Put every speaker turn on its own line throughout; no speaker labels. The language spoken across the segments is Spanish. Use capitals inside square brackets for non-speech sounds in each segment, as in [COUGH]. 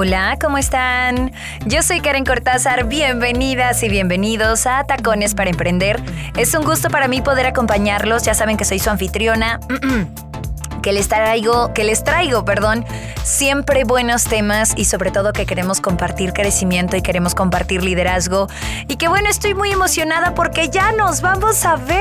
Hola, ¿cómo están? Yo soy Karen Cortázar, bienvenidas y bienvenidos a Tacones para Emprender. Es un gusto para mí poder acompañarlos, ya saben que soy su anfitriona. [CLEARS THROAT] que les traigo, que les traigo, perdón, siempre buenos temas y sobre todo que queremos compartir crecimiento y queremos compartir liderazgo. Y que bueno, estoy muy emocionada porque ya nos vamos a ver.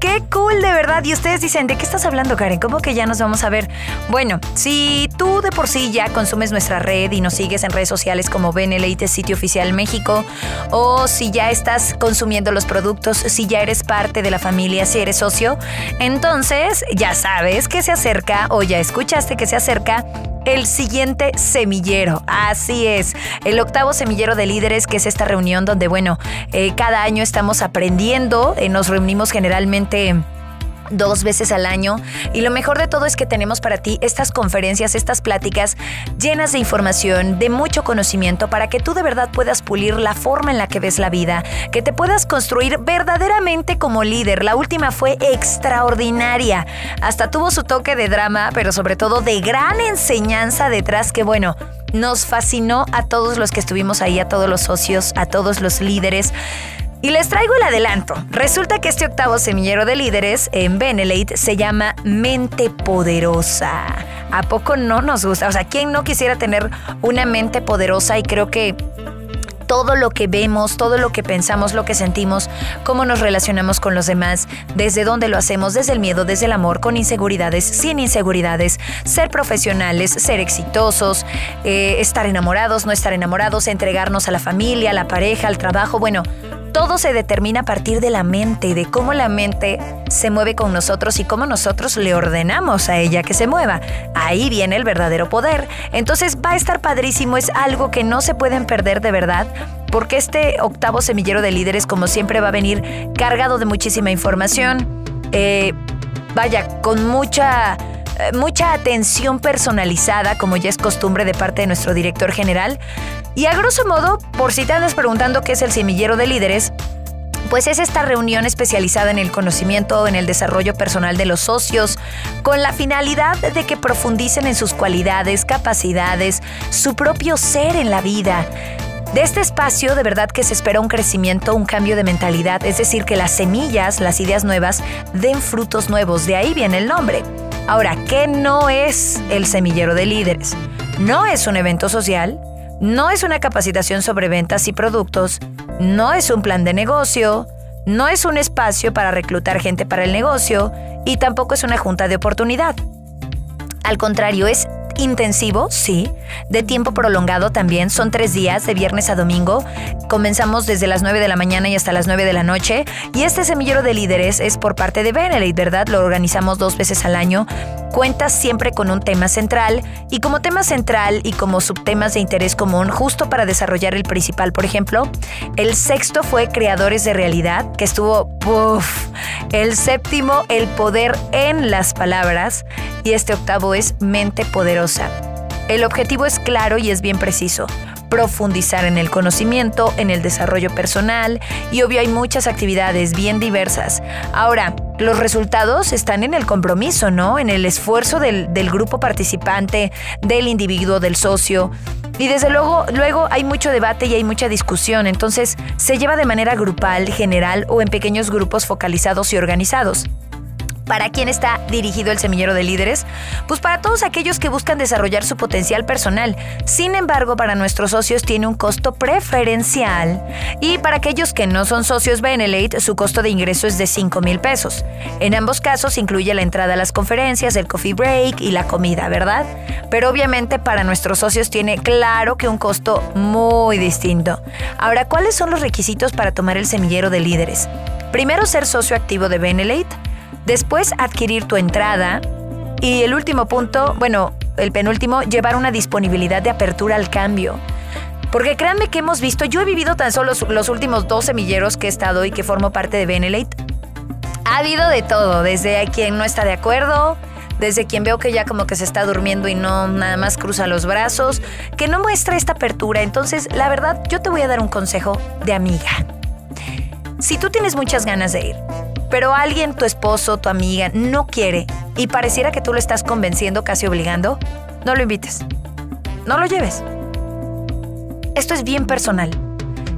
Qué cool de verdad. Y ustedes dicen, ¿de qué estás hablando, Karen? ¿Cómo que ya nos vamos a ver? Bueno, si tú de por sí ya consumes nuestra red y nos sigues en redes sociales como Beneleite Sitio Oficial México, o si ya estás consumiendo los productos, si ya eres parte de la familia, si eres socio, entonces ya sabes que se acerca o ya escuchaste que se acerca el siguiente semillero. Así es, el octavo semillero de líderes, que es esta reunión donde, bueno, eh, cada año estamos aprendiendo, eh, nos reunimos generalmente dos veces al año y lo mejor de todo es que tenemos para ti estas conferencias, estas pláticas llenas de información, de mucho conocimiento para que tú de verdad puedas pulir la forma en la que ves la vida, que te puedas construir verdaderamente como líder. La última fue extraordinaria, hasta tuvo su toque de drama, pero sobre todo de gran enseñanza detrás que bueno, nos fascinó a todos los que estuvimos ahí, a todos los socios, a todos los líderes. Y les traigo el adelanto. Resulta que este octavo semillero de líderes en Benelate se llama Mente Poderosa. ¿A poco no nos gusta? O sea, ¿quién no quisiera tener una mente poderosa? Y creo que todo lo que vemos, todo lo que pensamos, lo que sentimos, cómo nos relacionamos con los demás, desde dónde lo hacemos, desde el miedo, desde el amor, con inseguridades, sin inseguridades, ser profesionales, ser exitosos, eh, estar enamorados, no estar enamorados, entregarnos a la familia, a la pareja, al trabajo, bueno, todo se determina a partir de la mente, de cómo la mente se mueve con nosotros y cómo nosotros le ordenamos a ella que se mueva. Ahí viene el verdadero poder. Entonces va a estar padrísimo, es algo que no se pueden perder de verdad, porque este octavo semillero de líderes, como siempre, va a venir cargado de muchísima información. Eh, vaya, con mucha eh, mucha atención personalizada, como ya es costumbre de parte de nuestro director general. Y a grosso modo, por si te andas preguntando qué es el semillero de líderes, pues es esta reunión especializada en el conocimiento, en el desarrollo personal de los socios, con la finalidad de que profundicen en sus cualidades, capacidades, su propio ser en la vida. De este espacio de verdad que se espera un crecimiento, un cambio de mentalidad, es decir, que las semillas, las ideas nuevas, den frutos nuevos, de ahí viene el nombre. Ahora, ¿qué no es el semillero de líderes? No es un evento social, no es una capacitación sobre ventas y productos, no es un plan de negocio, no es un espacio para reclutar gente para el negocio y tampoco es una junta de oportunidad. Al contrario, es intensivo, sí, de tiempo prolongado también, son tres días, de viernes a domingo. Comenzamos desde las 9 de la mañana y hasta las 9 de la noche. Y este semillero de líderes es por parte de Benelete, ¿verdad? Lo organizamos dos veces al año. Cuenta siempre con un tema central y como tema central y como subtemas de interés común, justo para desarrollar el principal. Por ejemplo, el sexto fue Creadores de Realidad, que estuvo, uff, el séptimo, El Poder en las Palabras y este octavo es Mente Poderosa. El objetivo es claro y es bien preciso. Profundizar en el conocimiento, en el desarrollo personal y obvio hay muchas actividades bien diversas. Ahora, los resultados están en el compromiso, ¿no? En el esfuerzo del, del grupo participante, del individuo, del socio. Y desde luego, luego hay mucho debate y hay mucha discusión, entonces se lleva de manera grupal, general o en pequeños grupos focalizados y organizados. ¿Para quién está dirigido el semillero de líderes? Pues para todos aquellos que buscan desarrollar su potencial personal. Sin embargo, para nuestros socios tiene un costo preferencial. Y para aquellos que no son socios Benelate, su costo de ingreso es de 5 mil pesos. En ambos casos incluye la entrada a las conferencias, el coffee break y la comida, ¿verdad? Pero obviamente para nuestros socios tiene claro que un costo muy distinto. Ahora, ¿cuáles son los requisitos para tomar el semillero de líderes? Primero, ser socio activo de Benelate Después adquirir tu entrada. Y el último punto, bueno, el penúltimo, llevar una disponibilidad de apertura al cambio. Porque créanme que hemos visto, yo he vivido tan solo los, últimos dos semilleros que he estado y que formo parte de Benelate. Ha habido de todo, desde quien no está de acuerdo, desde quien veo que ya como que se está durmiendo y no nada más cruza los brazos, que no muestra esta apertura. Entonces, la verdad, yo te voy a dar un consejo de amiga. Si tú tienes muchas ganas de ir, pero alguien, tu esposo, tu amiga, no quiere y pareciera que tú lo estás convenciendo, casi obligando, no lo invites. No lo lleves. Esto es bien personal.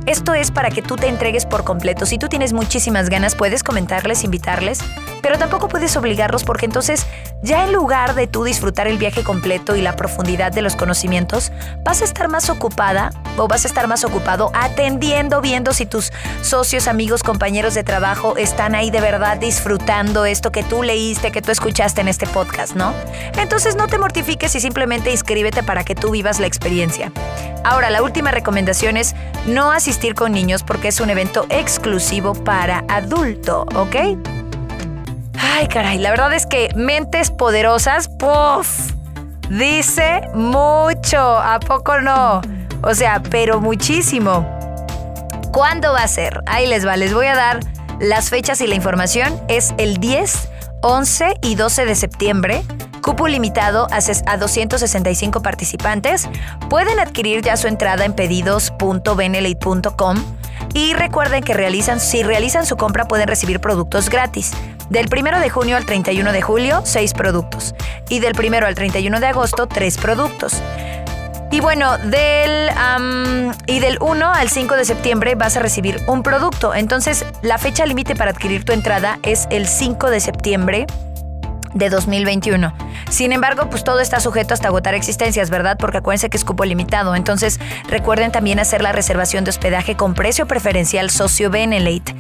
Esto es para que tú te entregues por completo. Si tú tienes muchísimas ganas, puedes comentarles, invitarles, pero tampoco puedes obligarlos porque entonces ya en lugar de tú disfrutar el viaje completo y la profundidad de los conocimientos, vas a estar más ocupada o vas a estar más ocupado atendiendo, viendo si tus socios, amigos, compañeros de trabajo están ahí de verdad disfrutando esto que tú leíste, que tú escuchaste en este podcast, ¿no? Entonces no te mortifiques y simplemente inscríbete para que tú vivas la experiencia. Ahora, la última recomendación es no asistir con niños porque es un evento exclusivo para adulto, ¿ok? Ay, caray, la verdad es que mentes poderosas, puff, dice mucho, ¿a poco no? O sea, pero muchísimo. ¿Cuándo va a ser? Ahí les va, les voy a dar las fechas y la información. Es el 10, 11 y 12 de septiembre Cupo limitado a 265 participantes. Pueden adquirir ya su entrada en pedidos.benelate.com y recuerden que realizan, si realizan su compra pueden recibir productos gratis. Del 1 de junio al 31 de julio, 6 productos. Y del 1 al 31 de agosto, 3 productos. Y bueno, del, y del 1 al 5 de septiembre vas a recibir un producto. Entonces, la fecha límite para adquirir tu entrada es el 5 de septiembre de 2021. Sin embargo, pues todo está sujeto hasta agotar existencias, ¿verdad? Porque acuérdense que es cupo limitado. Entonces, recuerden también hacer la reservación de hospedaje con precio preferencial socio Benelate.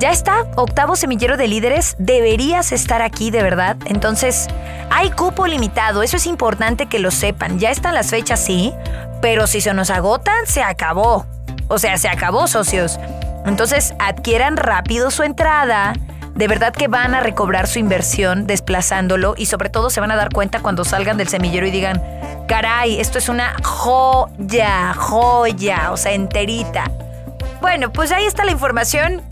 Ya está, octavo semillero de líderes, deberías estar aquí de verdad. Entonces, hay cupo limitado, eso es importante que lo sepan. Ya están las fechas, sí, pero si se nos agotan, se acabó. O sea, se acabó, socios. Entonces, adquieran rápido su entrada de verdad que van a recobrar su inversión desplazándolo y sobre todo se van a dar cuenta cuando salgan del semillero y digan, caray, esto es una joya, joya, o sea, enterita. Bueno, pues ahí está la información.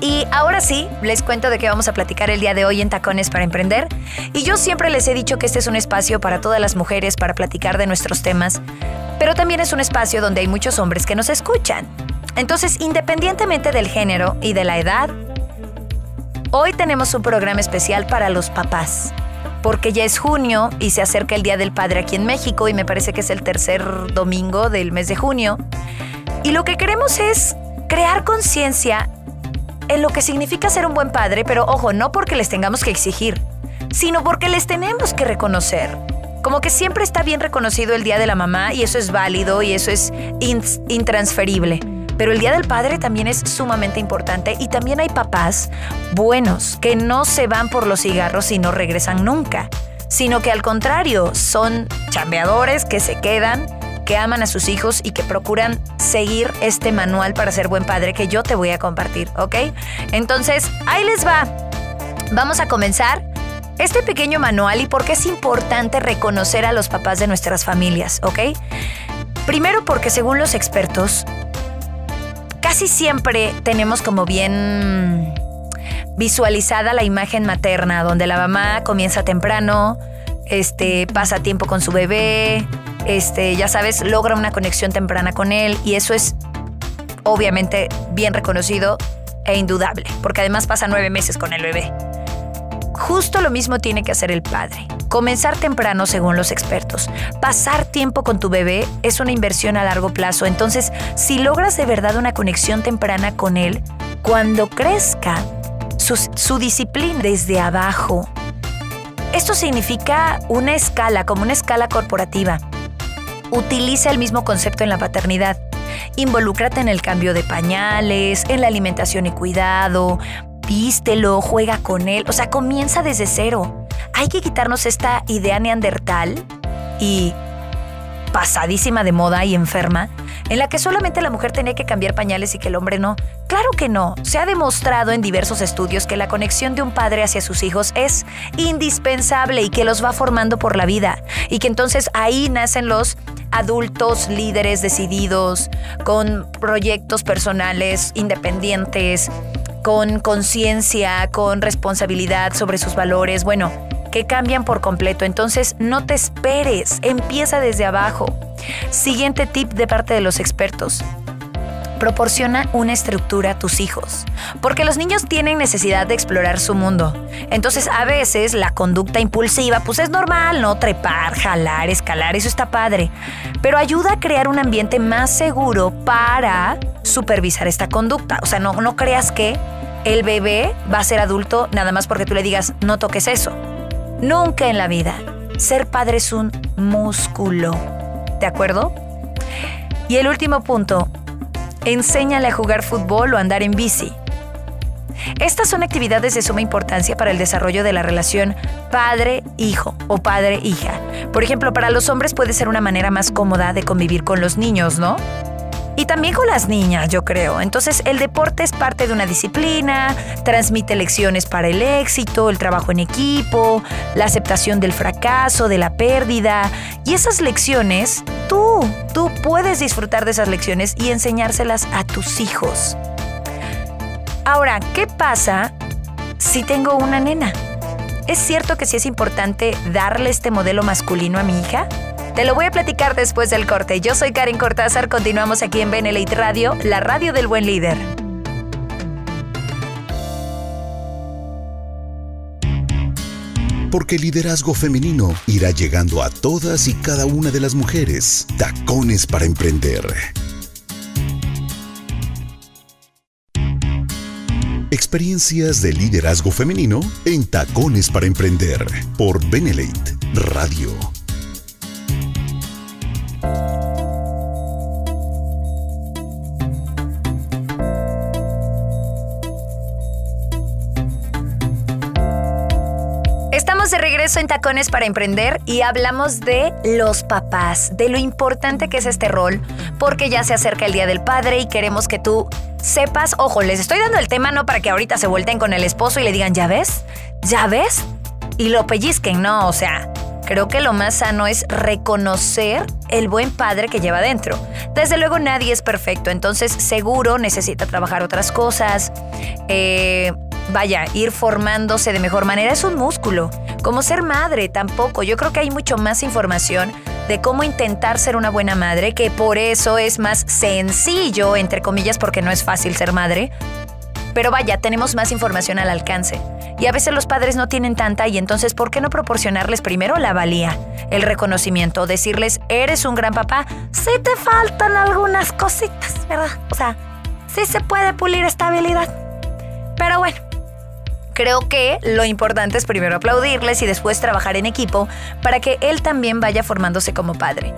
Y ahora sí, les cuento de qué vamos a platicar el día de hoy en Tacones para Emprender. Y yo siempre les he dicho que este es un espacio para todas las mujeres para platicar de nuestros temas, pero también es un espacio donde hay muchos hombres que nos escuchan. Entonces, independientemente del género y de la edad, Hoy tenemos un programa especial para los papás, porque ya es junio y se acerca el Día del Padre aquí en México y me parece que es el tercer domingo del mes de junio. Y lo que queremos es crear conciencia en lo que significa ser un buen padre, pero ojo, no porque les tengamos que exigir, sino porque les tenemos que reconocer. Como que siempre está bien reconocido el Día de la Mamá y eso es válido y eso es intransferible. Pero el Día del Padre también es sumamente importante y también hay papás buenos que no se van por los cigarros y no regresan nunca, sino que al contrario son chambeadores que se quedan, que aman a sus hijos y que procuran seguir este manual para ser buen padre que yo te voy a compartir, ¿ok? Entonces, ahí les va. Vamos a comenzar este pequeño manual y por qué es importante reconocer a los papás de nuestras familias, ¿ok? Primero porque según los expertos, casi siempre tenemos como bien visualizada la imagen materna, donde la mamá comienza temprano, este, pasa tiempo con su bebé, este, ya sabes, logra una conexión temprana con él y eso es obviamente bien reconocido e indudable, porque además pasa nueve meses con el bebé. Justo lo mismo tiene que hacer el padre. Comenzar temprano según los expertos. Pasar tiempo con tu bebé es una inversión a largo plazo. Entonces, si logras de verdad una conexión temprana con él, cuando crezca, su, disciplina desde abajo. Esto significa una escala, como una escala corporativa. Utiliza el mismo concepto en la paternidad. Involúcrate en el cambio de pañales, en la alimentación y cuidado, vístelo, juega con él, o sea, comienza desde cero. Hay que quitarnos esta idea neandertal y pasadísima de moda y enferma, en la que solamente la mujer tenía que cambiar pañales y que el hombre no. Claro que no. Se ha demostrado en diversos estudios que la conexión de un padre hacia sus hijos es indispensable y que los va formando por la vida. Y que entonces ahí nacen los adultos líderes decididos, con proyectos personales independientes, con conciencia, con responsabilidad sobre sus valores. Bueno, que cambian por completo. Entonces, no te esperes, empieza desde abajo. Siguiente tip de parte de los expertos. Proporciona una estructura a tus hijos, porque los niños tienen necesidad de explorar su mundo. Entonces, a veces la conducta impulsiva, pues es normal, ¿no? Trepar, jalar, escalar, eso está padre. Pero ayuda a crear un ambiente más seguro para supervisar esta conducta. O sea, no, no creas que el bebé va a ser adulto nada más porque tú le digas, no toques eso. Nunca en la vida. Ser padre es un músculo. ¿De acuerdo? Y el último punto, enséñale a jugar fútbol o andar en bici. Estas son actividades de suma importancia para el desarrollo de la relación padre-hijo o padre-hija. Por ejemplo, para los hombres puede ser una manera más cómoda de convivir con los niños, ¿no? Y también con las niñas, yo creo. Entonces, el deporte es parte de una disciplina, transmite lecciones para el éxito, el trabajo en equipo, la aceptación del fracaso, de la pérdida. Y esas lecciones, tú, tú puedes disfrutar de esas lecciones y enseñárselas a tus hijos. Ahora, ¿qué pasa si tengo una nena? ¿Es cierto que sí es importante darle este modelo masculino a mi hija? Te lo voy a platicar después del corte. Yo soy Karen Cortázar, continuamos aquí en Benelite Radio, la radio del buen líder.
Porque el liderazgo femenino irá llegando a todas y cada una de las mujeres. Tacones para emprender. Experiencias de liderazgo femenino en Tacones para Emprender por Benelate Radio.
De regreso en Tacones para Emprender y hablamos de los papás, de lo importante que es este rol, porque ya se acerca el Día del Padre y queremos que tú sepas, ojo, les estoy dando el tema no para que ahorita se vuelten con el esposo y le digan, ¿ya ves? ¿Ya ves? Y lo pellizquen, no, o sea, Creo que lo más sano es reconocer el buen padre que lleva dentro. Desde luego nadie es perfecto, entonces seguro necesita trabajar otras cosas. Eh, vaya, ir formándose de mejor manera es un músculo. Como ser madre tampoco. Yo creo que hay mucho más información de cómo intentar ser una buena madre, que por eso es más sencillo, entre comillas, porque no es fácil ser madre. Pero vaya, tenemos más información al alcance. Y a veces los padres no tienen tanta y entonces ¿por qué no proporcionarles primero la valía, el reconocimiento, decirles, eres un gran papá? Sí te faltan algunas cositas, ¿verdad? O sea, sí se puede pulir esta habilidad. Pero bueno, creo que lo importante es primero aplaudirles y después trabajar en equipo para que él también vaya formándose como padre.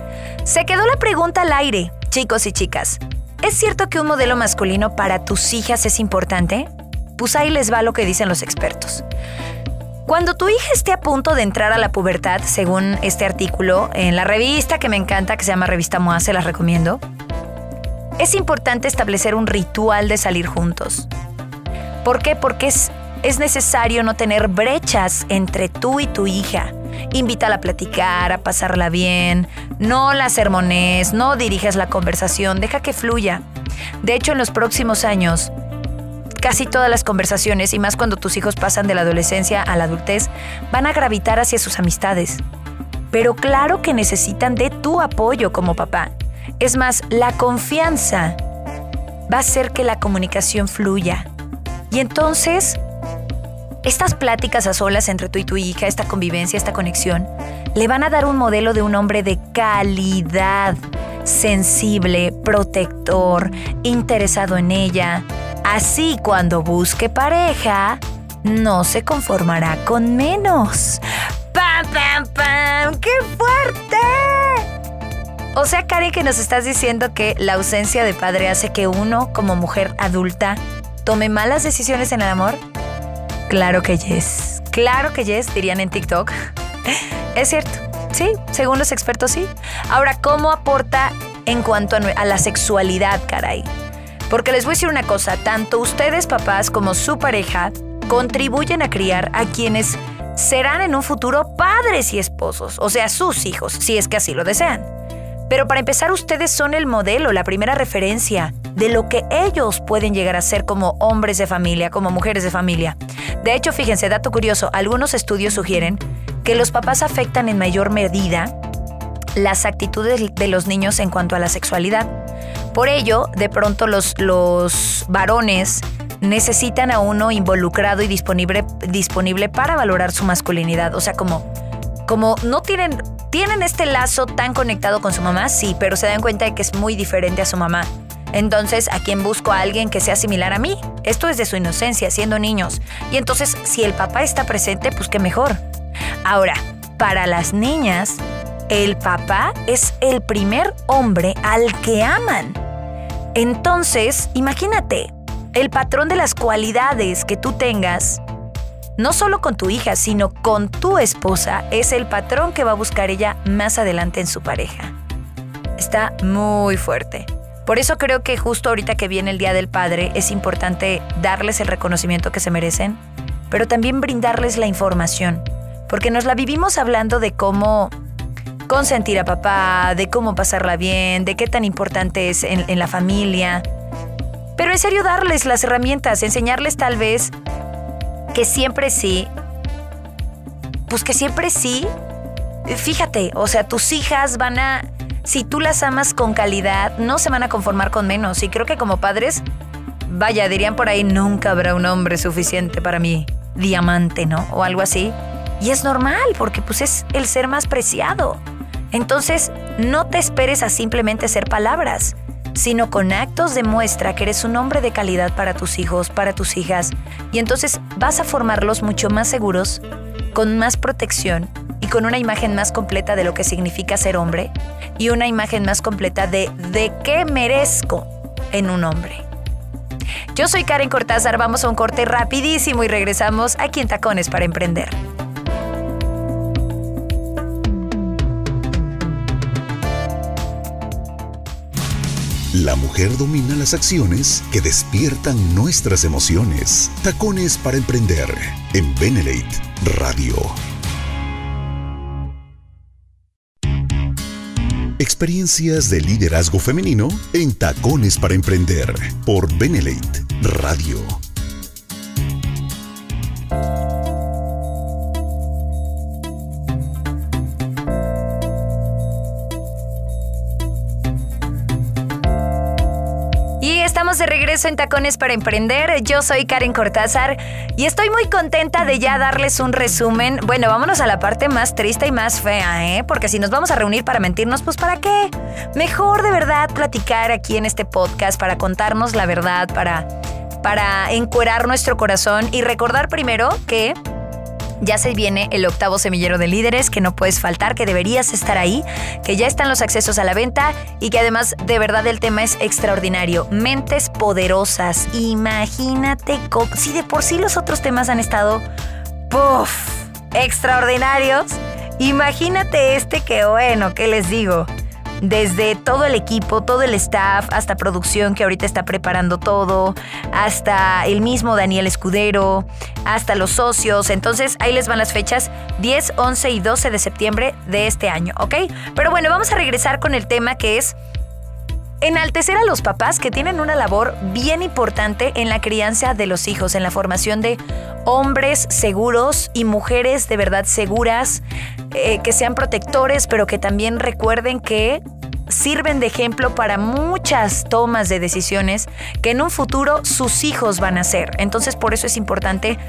Se quedó la pregunta al aire, chicos y chicas. ¿Es cierto que un modelo masculino para tus hijas es importante? Pues ahí les va lo que dicen los expertos. Cuando tu hija esté a punto de entrar a la pubertad, según este artículo, en la revista que me encanta, que se llama Revista MOA, se las recomiendo, es importante establecer un ritual de salir juntos. ¿Por qué? Porque es, es necesario no tener brechas entre tú y tu hija. Invítala a platicar, a pasarla bien, no la sermones, no dirijas la conversación, deja que fluya. De hecho, en los próximos años, Casi todas las conversaciones, y más cuando tus hijos pasan de la adolescencia a la adultez, van a gravitar hacia sus amistades. Pero claro que necesitan de tu apoyo como papá. Es más, la confianza va a hacer que la comunicación fluya. Y entonces, estas pláticas a solas entre tú y tu hija, esta convivencia, esta conexión, le van a dar un modelo de un hombre de calidad, sensible, protector, interesado en ella, Así cuando busque pareja, no se conformará con menos. ¡Pam, pam, pam! ¡Qué fuerte! O sea, Karen, que nos estás diciendo que la ausencia de padre hace que uno, como mujer adulta, tome malas decisiones en el amor? Claro que yes. Claro que yes, dirían en TikTok. Es cierto. Sí, según los expertos sí. Ahora, ¿cómo aporta en cuanto a, la sexualidad, caray. Porque les voy a decir una cosa, tanto ustedes papás como su pareja contribuyen a criar a quienes serán en un futuro padres y esposos, o sea, sus hijos, si es que así lo desean. Pero para empezar, ustedes son el modelo, la primera referencia de lo que ellos pueden llegar a ser como hombres de familia, como mujeres de familia. De hecho, fíjense, dato curioso, algunos estudios sugieren que los papás afectan en mayor medida las actitudes de los niños en cuanto a la sexualidad. Por ello, de pronto los, los varones necesitan a uno involucrado y disponible, disponible para valorar su masculinidad. O sea, como, como no tienen, tienen este lazo tan conectado con su mamá, sí, pero se dan cuenta de que es muy diferente a su mamá. Entonces, ¿a quién busco a alguien que sea similar a mí? Esto es de su inocencia, siendo niños. Y entonces, si el papá está presente, pues qué mejor. Ahora, para las niñas, el papá es el primer hombre al que aman. Entonces, imagínate, el patrón de las cualidades que tú tengas, no solo con tu hija, sino con tu esposa, es el patrón que va a buscar ella más adelante en su pareja. Está muy fuerte. Por eso creo que justo ahorita que viene el Día del Padre es importante darles el reconocimiento que se merecen, pero también brindarles la información, porque nos la vivimos hablando de cómo consentir a papá, de cómo pasarla bien, de qué tan importante es en, la familia. Pero en serio darles las herramientas, enseñarles tal vez que siempre sí, pues que siempre sí, fíjate, o sea, tus hijas van a, si tú las amas con calidad, no se van a conformar con menos. Y creo que como padres, vaya, dirían por ahí, nunca habrá un hombre suficiente para mi diamante, ¿no? O algo así. Y es normal, porque pues es el ser más preciado. Entonces, no te esperes a simplemente ser palabras, sino con actos demuestra que eres un hombre de calidad para tus hijos, para tus hijas, y entonces vas a formarlos mucho más seguros, con más protección y con una imagen más completa de lo que significa ser hombre y una imagen más completa de de qué merezco en un hombre. Yo soy Karen Cortázar, vamos a un corte rapidísimo y regresamos aquí en Tacones para Emprender.
La mujer domina las acciones que despiertan nuestras emociones. Tacones para emprender en Benelate Radio. Experiencias de liderazgo femenino en Tacones para emprender por Benelate Radio.
De regreso en Tacones para Emprender. Yo soy Karen Cortázar y estoy muy contenta de ya darles un resumen. Bueno, vámonos a la parte más triste y más fea, ¿eh? Porque si nos vamos a reunir para mentirnos, pues ¿para qué? Mejor de verdad platicar aquí en este podcast para contarnos la verdad, para, para encuerar nuestro corazón y recordar primero que ya se viene el octavo semillero de líderes, que no puedes faltar, que deberías estar ahí, que ya están los accesos a la venta y que además de verdad el tema es extraordinario. Mentes poderosas. Imagínate si de por sí los otros temas han estado, ¡puff! extraordinarios. Imagínate este que bueno, ¿qué les digo? Desde todo el equipo, todo el staff, hasta producción que ahorita está preparando todo, hasta el mismo Daniel Escudero, hasta los socios. Entonces ahí les van las fechas 10, 11 y 12 de septiembre de este año, ¿ok? Pero bueno, vamos a regresar con el tema que es enaltecer a los papás que tienen una labor bien importante en la crianza de los hijos, en la formación de hombres seguros y mujeres de verdad seguras, eh, que sean protectores, pero que también recuerden que sirven de ejemplo para muchas tomas de decisiones que en un futuro sus hijos van a hacer. Entonces por eso es importante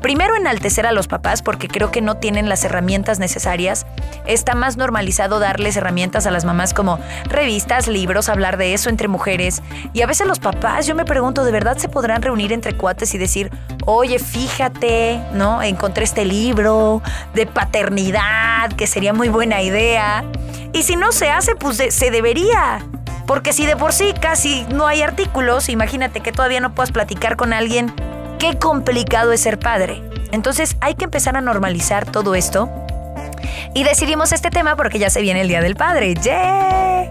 Primero enaltecer a los papás porque creo que no tienen las herramientas necesarias. Está más normalizado darles herramientas a las mamás como revistas, libros, hablar de eso entre mujeres. Y a veces los papás, yo me pregunto, ¿de verdad se podrán reunir entre cuates y decir, oye, fíjate, ¿no? Encontré este libro de paternidad, que sería muy buena idea. Y si no se hace, pues se debería. Porque si de por sí casi no hay artículos, imagínate que todavía no puedas platicar con alguien qué complicado es ser padre. Entonces hay que empezar a normalizar todo esto. Y decidimos este tema porque ya se viene el Día del Padre. ¡Yeah!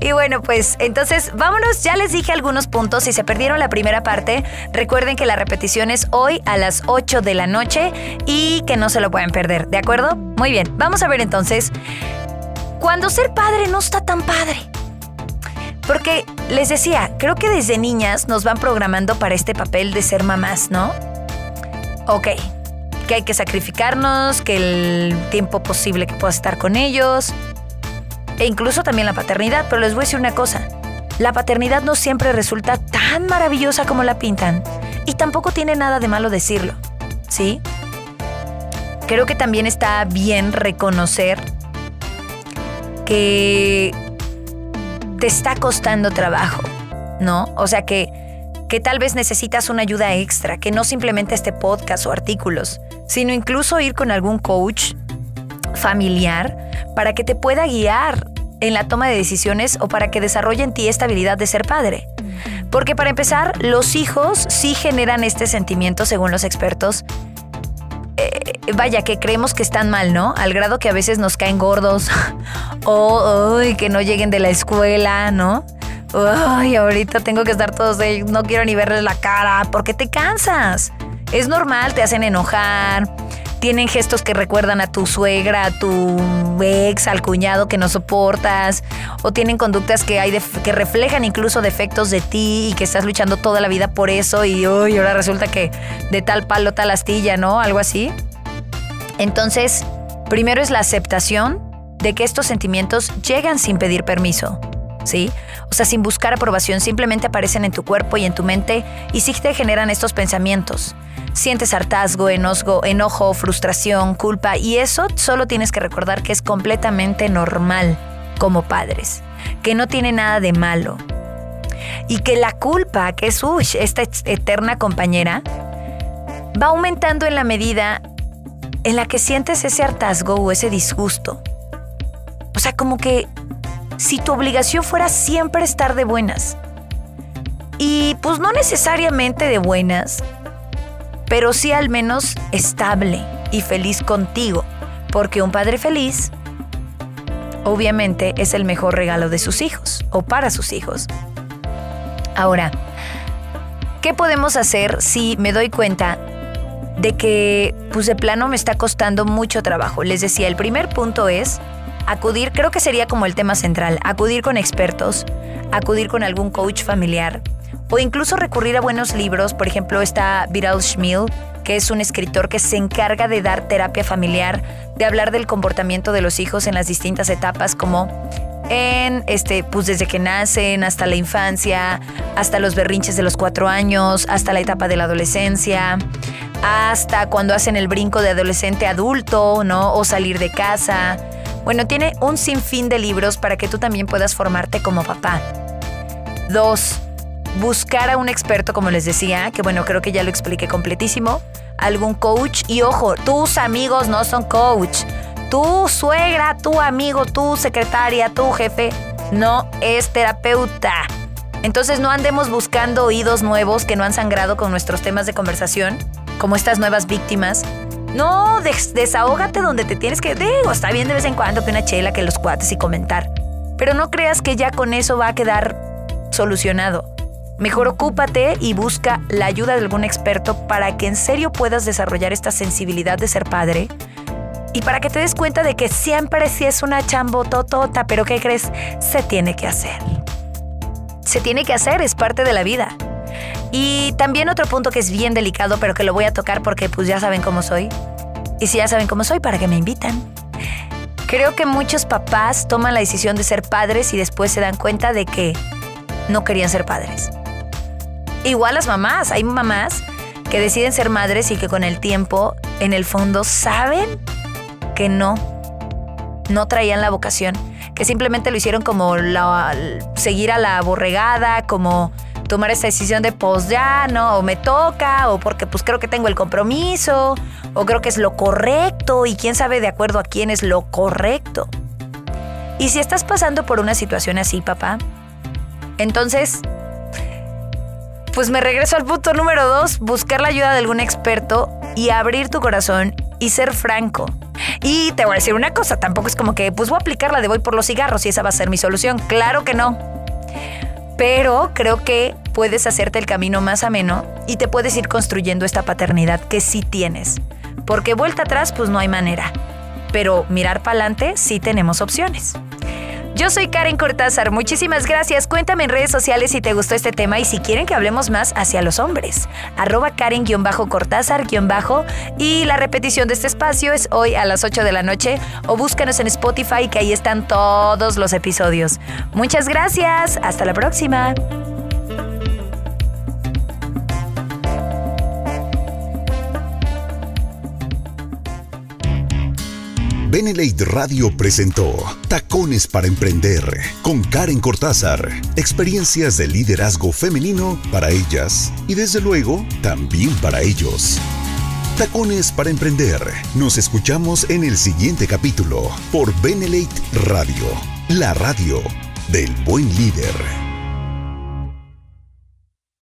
Y bueno, pues entonces vámonos, ya les dije algunos puntos, si se perdieron la primera parte, recuerden que la repetición es hoy a las 8 de la noche y que no se lo pueden perder, ¿de acuerdo? Muy bien, vamos a ver entonces, cuando ser padre no está tan padre. Porque les decía, creo que desde niñas nos van programando para este papel de ser mamás, ¿no? Ok, que hay que sacrificarnos, que el tiempo posible que pueda estar con ellos, e incluso también la paternidad, pero les voy a decir una cosa, la paternidad no siempre resulta tan maravillosa como la pintan, y tampoco tiene nada de malo decirlo, ¿sí? Creo que también está bien reconocer que te está costando trabajo, ¿no? O sea que, que tal vez necesitas una ayuda extra, que no simplemente este podcast o artículos, sino incluso ir con algún coach familiar para que te pueda guiar en la toma de decisiones o para que desarrolle en ti esta habilidad de ser padre. Porque para empezar, los hijos sí generan este sentimiento, según los expertos, vaya, que creemos que están mal, ¿no? Al grado que a veces nos caen gordos [LAUGHS] o que no lleguen de la escuela, ¿no? Ay, ahorita tengo que estar todos ellos, no quiero ni verles la cara, porque te cansas. Es normal, te hacen enojar, tienen gestos que recuerdan a tu suegra, a tu ex, al cuñado que no soportas, o tienen conductas que, hay que reflejan incluso defectos de ti y que estás luchando toda la vida por eso y hoy ahora resulta que de tal palo tal astilla, ¿no? Algo así. Entonces, primero es la aceptación de que estos sentimientos llegan sin pedir permiso. ¿Sí? O sea, sin buscar aprobación, simplemente aparecen en tu cuerpo y en tu mente y sí te generan estos pensamientos. Sientes hartazgo, enojo, enojo, frustración, culpa y eso solo tienes que recordar que es completamente normal como padres, que no tiene nada de malo. Y que la culpa, que es esta eterna compañera, va aumentando en la medida en la que sientes ese hartazgo o ese disgusto. O sea, como que si tu obligación fuera siempre estar de buenas. Y pues no necesariamente de buenas, pero sí al menos estable y feliz contigo, porque un padre feliz obviamente es el mejor regalo de sus hijos o para sus hijos. Ahora, ¿qué podemos hacer si me doy cuenta de que pues de plano me está costando mucho trabajo? Les decía, el primer punto es acudir, creo que sería como el tema central, acudir con expertos, acudir con algún coach familiar, o incluso recurrir a buenos libros. Por ejemplo, está Viral Schmil, que es un escritor que se encarga de dar terapia familiar, de hablar del comportamiento de los hijos en las distintas etapas, como en este, pues desde que nacen hasta la infancia, hasta los berrinches de los cuatro años, hasta la etapa de la adolescencia, hasta cuando hacen el brinco de adolescente adulto, ¿no? O salir de casa. Bueno, tiene un sinfín de libros para que tú también puedas formarte como papá. Dos, buscar a un experto, como les decía, que bueno, creo que ya lo expliqué completísimo, algún coach y ojo, tus amigos no son coach. Tu suegra, tu amigo, tu secretaria, tu jefe no es terapeuta. Entonces no andemos buscando oídos nuevos que no han sangrado con nuestros temas de conversación, como estas nuevas víctimas. No, desahógate donde te tienes que... Digo, está bien de vez en cuando que una chela, que los cuates y comentar. Pero no creas que ya con eso va a quedar solucionado. Mejor ocúpate y busca la ayuda de algún experto para que en serio puedas desarrollar esta sensibilidad de ser padre y para que te des cuenta de que siempre si es una chambototota, pero ¿qué crees? Se tiene que hacer. Se tiene que hacer, es parte de la vida. Y también otro punto que es bien delicado, pero que lo voy a tocar porque pues ya saben cómo soy. Y si ya saben cómo soy, ¿para que me invitan? Creo que muchos papás toman la decisión de ser padres y después se dan cuenta de que no querían ser padres. Igual las mamás, hay mamás que deciden ser madres y que con el tiempo, en el fondo, saben que no, no traían la vocación, que simplemente lo hicieron como seguir a la borregada, como tomar esa decisión de pues ya, ¿no? O me toca, o porque pues creo que tengo el compromiso, o creo que es lo correcto, y quién sabe de acuerdo a quién es lo correcto. Y si estás pasando por una situación así, papá, entonces pues me regreso al punto número dos, buscar la ayuda de algún experto y abrir tu corazón y ser franco. Y te voy a decir una cosa, tampoco es como que pues voy a aplicar la de voy por los cigarros y esa va a ser mi solución. Claro que no. Pero creo que puedes hacerte el camino más ameno y te puedes ir construyendo esta paternidad que sí tienes. Porque vuelta atrás pues no hay manera. Pero mirar para adelante sí tenemos opciones. Yo soy Karen Cortázar, muchísimas gracias. Cuéntame en redes sociales si te gustó este tema y si quieren que hablemos más hacia los hombres. Arroba Karen-Cortázar- y la repetición de este espacio es hoy a las 8 de la noche o búscanos en Spotify que ahí están todos los episodios. Muchas gracias, hasta la próxima.
Benelate Radio presentó Tacones para Emprender con Karen Cortázar. Experiencias de liderazgo femenino para ellas y desde luego también para ellos. Tacones para Emprender. Nos escuchamos en el siguiente capítulo por Benelate Radio, la radio del buen líder.